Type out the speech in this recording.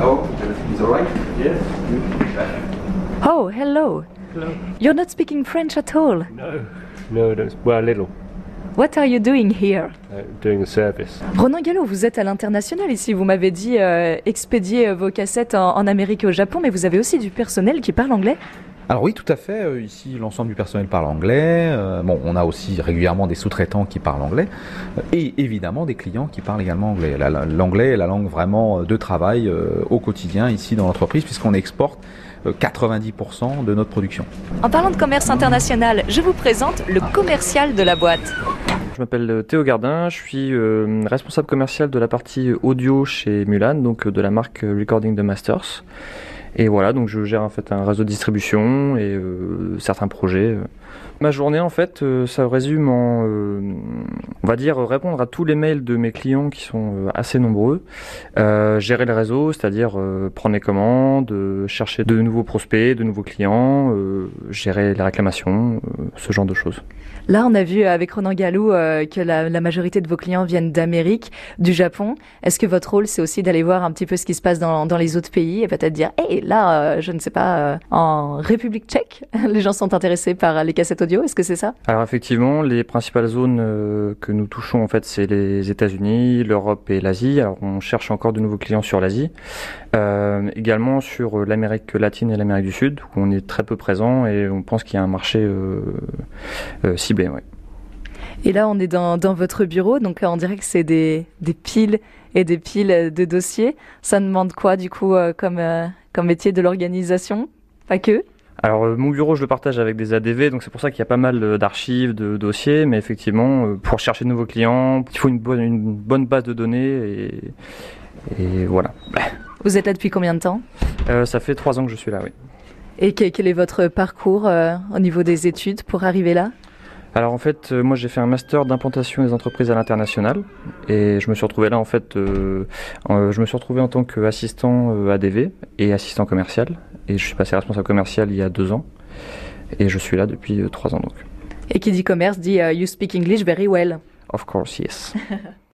Oh, everything is alright? Yes. Oh, hello. Hello. You're not speaking French at all? No. No, I don't. Well, a little. What are you doing here? Uh, doing a service. Ronan Gallo, vous êtes à l'international ici. Vous m'avez dit euh, expédier vos cassettes en, en Amérique et au Japon, mais vous avez aussi du personnel qui parle anglais. Alors oui, tout à fait. euh, Ici, l'ensemble du personnel parle anglais. Euh, bon, on a aussi régulièrement des sous-traitants qui parlent anglais. Euh, Et évidemment, des clients qui parlent également anglais. La- la- L'anglais est la langue vraiment de travail euh, au quotidien ici dans l'entreprise, puisqu'on exporte euh, 90% de notre production. En parlant de commerce international, je vous présente le commercial de la boîte. Je m'appelle Théo Gardin, je suis euh, responsable commercial de la partie audio chez Mulan, donc de la marque Recording the Masters. Et voilà, donc je gère en fait un réseau de distribution et euh, certains projets. Ma journée en fait, euh, ça résume en, euh, on va dire, répondre à tous les mails de mes clients qui sont euh, assez nombreux, gérer le réseau, c'est-à-dire prendre les commandes, chercher de nouveaux prospects, de nouveaux clients, gérer les réclamations, ce genre de choses. Là, on a vu avec Ronan Gallo euh, que la, majorité de vos clients viennent d'Amérique, du Japon. Est-ce que votre rôle, c'est aussi d'aller voir un petit peu ce qui se passe dans, dans les autres pays et peut-être dire, hé, là, je ne sais pas, en République tchèque, les gens sont intéressés par les cassettes audio. Est-ce que c'est ça? Alors effectivement, les principales zones euh, que nous touchons en fait, c'est les États-Unis, l'Europe et l'Asie. Alors on cherche encore de nouveaux clients sur l'Asie, Euh, également sur euh, l'Amérique latine et l'Amérique du Sud, où on est très peu présent et on pense qu'il y a un marché euh, euh, ciblé. ouais. Et là, on est dans, dans votre bureau, donc on dirait que c'est des, des piles et des piles de dossiers. Ça demande quoi, du coup, comme, comme métier de l'organisation? Pas que? Alors euh, mon bureau, je le partage avec des ADV, donc c'est pour ça qu'il y a pas mal euh, d'archives, de dossiers, mais effectivement, euh, pour chercher de nouveaux clients, il faut une bonne, une bonne base de données et, et voilà. Vous êtes là depuis combien de temps? Euh, ça fait trois ans que je suis là, oui. Et que- quel est votre parcours euh, au niveau des études pour arriver là? Alors en fait, euh, moi j'ai fait un master d'implantation des entreprises à l'international et je me suis retrouvé là en fait, euh, je me suis retrouvé en tant qu'assistant euh, ADV et assistant commercial et je suis passé responsable commercial il y a deux ans et je suis là depuis trois ans donc. Et qui dit commerce dit You speak English very well. Of course, yes.